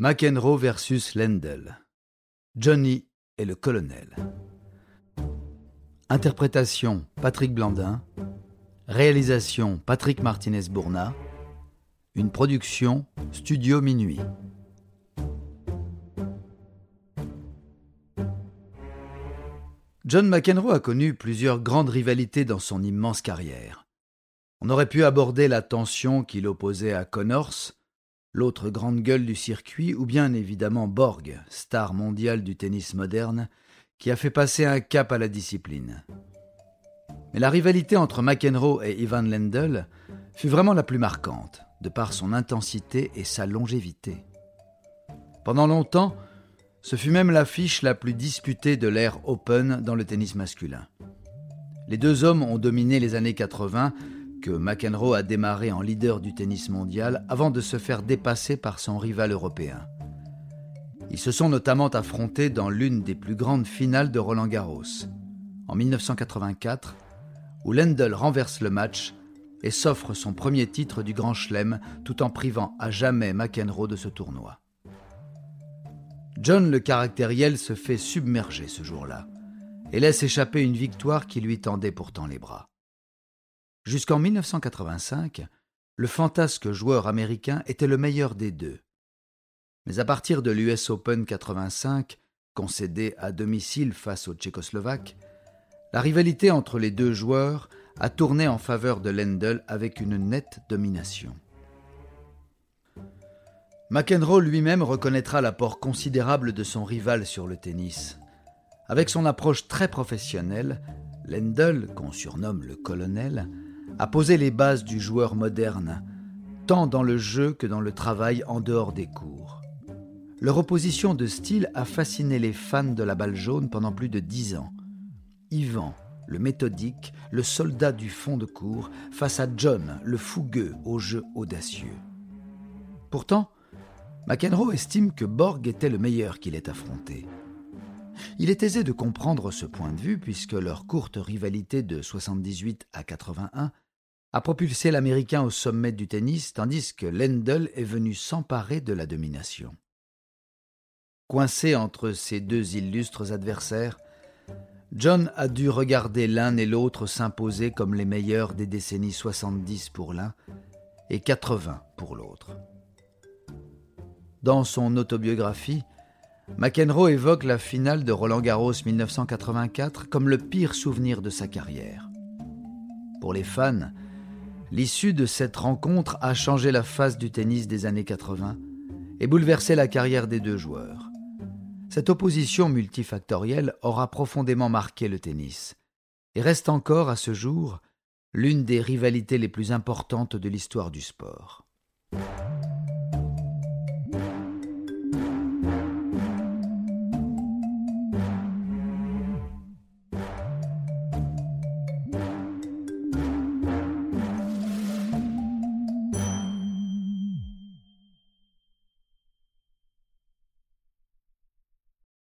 McEnroe versus Lendl. Johnny et le colonel. Interprétation Patrick Blandin. Réalisation Patrick Martinez-Bourna. Une production Studio Minuit. John McEnroe a connu plusieurs grandes rivalités dans son immense carrière. On aurait pu aborder la tension qui l'opposait à Connors, l'autre grande gueule du circuit, ou bien évidemment Borg, star mondiale du tennis moderne, qui a fait passer un cap à la discipline. Mais la rivalité entre McEnroe et Ivan Lendl fut vraiment la plus marquante, de par son intensité et sa longévité. Pendant longtemps, ce fut même l'affiche la plus disputée de l'ère Open dans le tennis masculin. Les deux hommes ont dominé les années 80, que McEnroe a démarré en leader du tennis mondial avant de se faire dépasser par son rival européen. Ils se sont notamment affrontés dans l'une des plus grandes finales de Roland Garros, en 1984, où Lendl renverse le match et s'offre son premier titre du Grand Chelem tout en privant à jamais McEnroe de ce tournoi. John le caractériel se fait submerger ce jour-là et laisse échapper une victoire qui lui tendait pourtant les bras. Jusqu'en 1985, le fantasque joueur américain était le meilleur des deux. Mais à partir de l'US Open 85, concédé à domicile face aux Tchécoslovaques, la rivalité entre les deux joueurs a tourné en faveur de Lendl avec une nette domination. McEnroe lui-même reconnaîtra l'apport considérable de son rival sur le tennis. Avec son approche très professionnelle, Lendl, qu'on surnomme le colonel, a posé les bases du joueur moderne, tant dans le jeu que dans le travail en dehors des cours. Leur opposition de style a fasciné les fans de la balle jaune pendant plus de dix ans. Ivan, le méthodique, le soldat du fond de cours, face à John, le fougueux au jeu audacieux. Pourtant, McEnroe estime que Borg était le meilleur qu'il ait affronté. Il est aisé de comprendre ce point de vue puisque leur courte rivalité de 78 à 81 a propulsé l'Américain au sommet du tennis tandis que Lendl est venu s'emparer de la domination. Coincé entre ces deux illustres adversaires, John a dû regarder l'un et l'autre s'imposer comme les meilleurs des décennies 70 pour l'un et 80 pour l'autre. Dans son autobiographie, McEnroe évoque la finale de Roland Garros 1984 comme le pire souvenir de sa carrière. Pour les fans, l'issue de cette rencontre a changé la face du tennis des années 80 et bouleversé la carrière des deux joueurs. Cette opposition multifactorielle aura profondément marqué le tennis et reste encore à ce jour l'une des rivalités les plus importantes de l'histoire du sport.